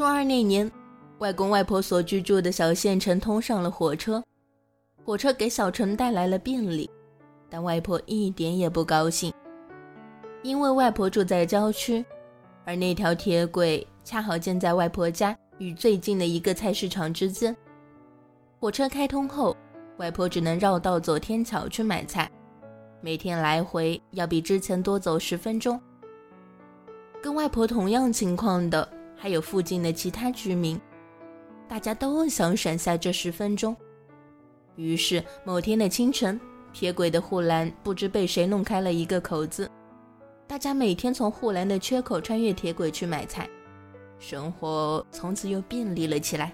初二那年，外公外婆所居住的小县城通上了火车，火车给小陈带来了便利，但外婆一点也不高兴，因为外婆住在郊区，而那条铁轨恰好建在外婆家与最近的一个菜市场之间。火车开通后，外婆只能绕道走天桥去买菜，每天来回要比之前多走十分钟。跟外婆同样情况的。还有附近的其他居民，大家都想省下这十分钟。于是某天的清晨，铁轨的护栏不知被谁弄开了一个口子，大家每天从护栏的缺口穿越铁轨去买菜，生活从此又便利了起来。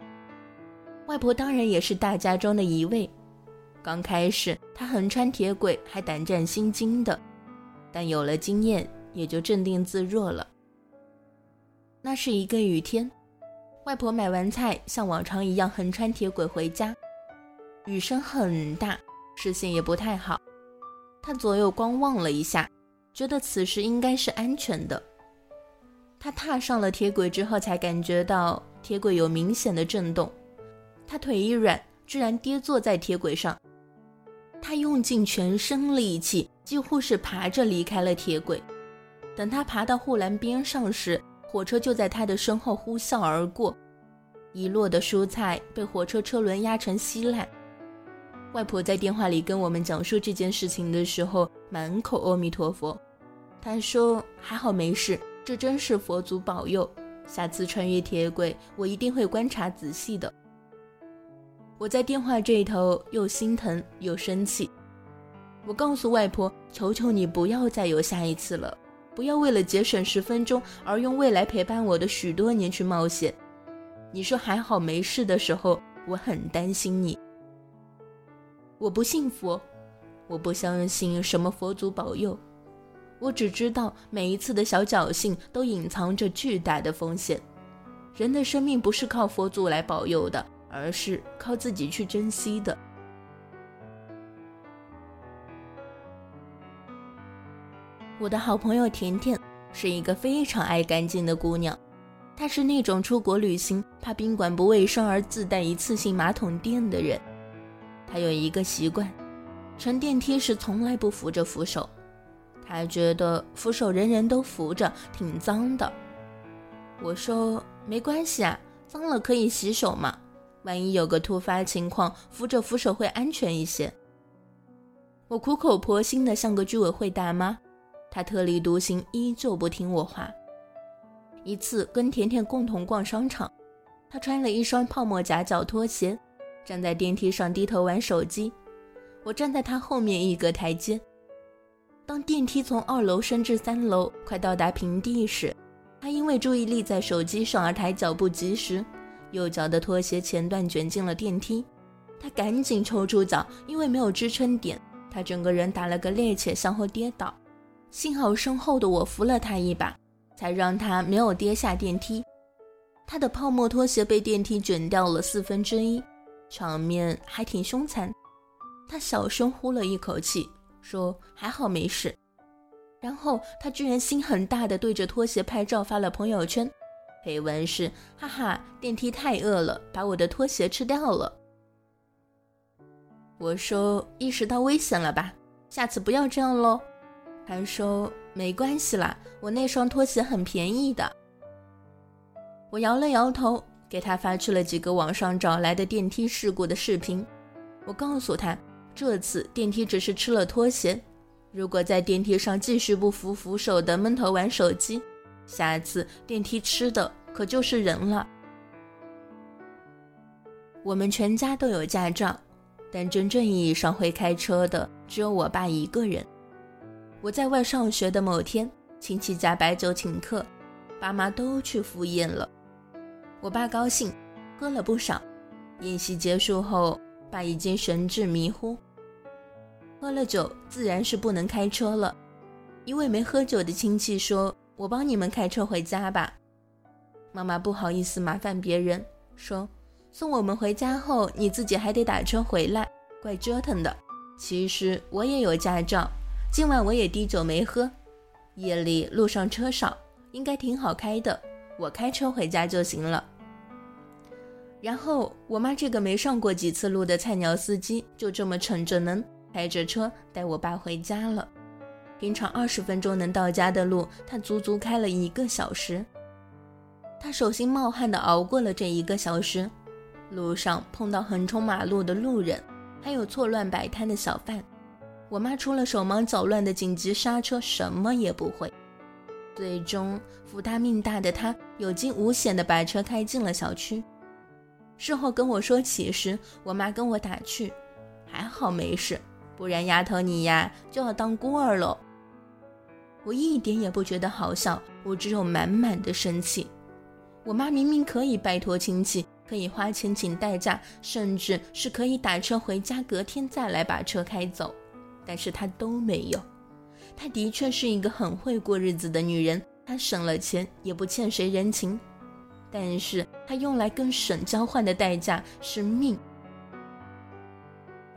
外婆当然也是大家中的一位。刚开始她横穿铁轨还胆战心惊的，但有了经验，也就镇定自若了。那是一个雨天，外婆买完菜，像往常一样横穿铁轨回家。雨声很大，视线也不太好。她左右观望了一下，觉得此时应该是安全的。她踏上了铁轨之后，才感觉到铁轨有明显的震动。她腿一软，居然跌坐在铁轨上。她用尽全身力气，几乎是爬着离开了铁轨。等她爬到护栏边上时，火车就在他的身后呼啸而过，遗落的蔬菜被火车车轮压成稀烂。外婆在电话里跟我们讲述这件事情的时候，满口阿弥陀佛。她说：“还好没事，这真是佛祖保佑。下次穿越铁轨，我一定会观察仔细的。”我在电话这头又心疼又生气。我告诉外婆：“求求你不要再有下一次了。”不要为了节省十分钟而用未来陪伴我的许多年去冒险。你说还好没事的时候，我很担心你。我不信佛，我不相信什么佛祖保佑，我只知道每一次的小侥幸都隐藏着巨大的风险。人的生命不是靠佛祖来保佑的，而是靠自己去珍惜的。我的好朋友甜甜是一个非常爱干净的姑娘，她是那种出国旅行怕宾馆不卫生而自带一次性马桶垫的人。她有一个习惯，乘电梯时从来不扶着扶手，她觉得扶手人人都扶着挺脏的。我说没关系啊，脏了可以洗手嘛，万一有个突发情况，扶着扶手会安全一些。我苦口婆心的像个居委会大妈。他特立独行，依旧不听我话。一次跟甜甜共同逛商场，他穿了一双泡沫夹脚拖鞋，站在电梯上低头玩手机。我站在他后面一格台阶。当电梯从二楼升至三楼，快到达平地时，他因为注意力在手机上而抬脚不及时，右脚的拖鞋前段卷进了电梯。他赶紧抽出脚，因为没有支撑点，他整个人打了个趔趄，向后跌倒。幸好身后的我扶了他一把，才让他没有跌下电梯。他的泡沫拖鞋被电梯卷掉了四分之一，场面还挺凶残。他小声呼了一口气，说：“还好没事。”然后他居然心很大的对着拖鞋拍照发了朋友圈，配文是：“哈哈，电梯太饿了，把我的拖鞋吃掉了。”我说：“意识到危险了吧？下次不要这样喽。”他说：“没关系啦，我那双拖鞋很便宜的。”我摇了摇头，给他发去了几个网上找来的电梯事故的视频。我告诉他，这次电梯只是吃了拖鞋，如果在电梯上继续不扶扶手的闷头玩手机，下次电梯吃的可就是人了。我们全家都有驾照，但真正意义上会开车的只有我爸一个人。我在外上学的某天，亲戚家摆酒请客，爸妈都去赴宴了。我爸高兴，喝了不少。宴席结束后，爸已经神志迷糊。喝了酒，自然是不能开车了。一位没喝酒的亲戚说：“我帮你们开车回家吧。”妈妈不好意思麻烦别人，说：“送我们回家后，你自己还得打车回来，怪折腾的。”其实我也有驾照。今晚我也滴酒没喝，夜里路上车少，应该挺好开的。我开车回家就行了。然后我妈这个没上过几次路的菜鸟司机，就这么逞着能，开着车带我爸回家了。平常二十分钟能到家的路，他足足开了一个小时。他手心冒汗的熬过了这一个小时，路上碰到横冲马路的路人，还有错乱摆摊的小贩。我妈除了手忙脚乱的紧急刹车，什么也不会。最终，福大命大的她有惊无险的把车开进了小区。事后跟我说起时，我妈跟我打趣：“还好没事，不然丫头你呀就要当孤儿喽。”我一点也不觉得好笑，我只有满满的生气。我妈明明可以拜托亲戚，可以花钱请代驾，甚至是可以打车回家，隔天再来把车开走，但是她都没有。她的确是一个很会过日子的女人，她省了钱也不欠谁人情。但是她用来跟省交换的代价是命。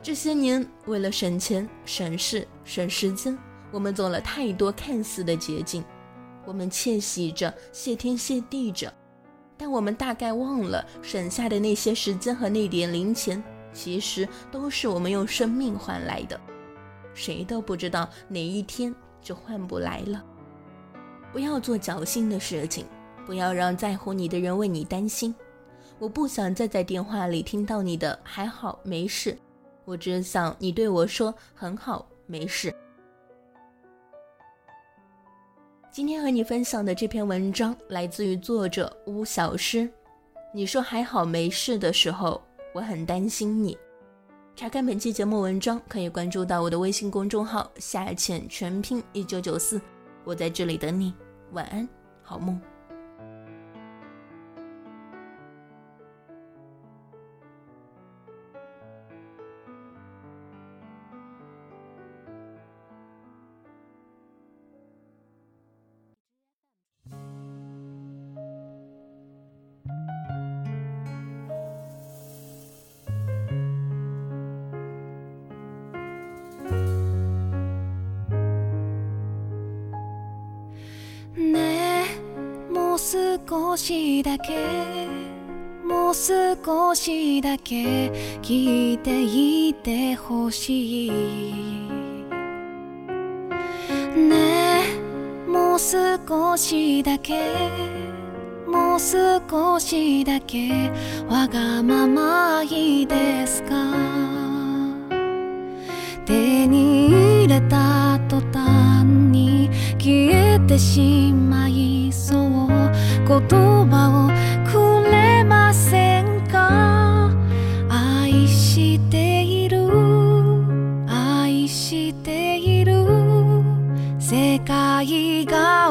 这些年，为了省钱、省事、省时间，我们走了太多看似的捷径，我们窃喜着、谢天谢地着，但我们大概忘了，省下的那些时间和那点零钱，其实都是我们用生命换来的。谁都不知道哪一天就换不来了。不要做侥幸的事情。不要让在乎你的人为你担心。我不想再在电话里听到你的“还好没事”，我只想你对我说“很好没事”。今天和你分享的这篇文章来自于作者巫小诗。你说“还好没事”的时候，我很担心你。查看本期节目文章，可以关注到我的微信公众号“下潜全拼一九九四”，我在这里等你。晚安，好梦。少しだけもう少しだけ聞いていてほしい。ねえもう少しだけもう少しだけわがままいいですか？手に入れた途端に消えてしまい世界が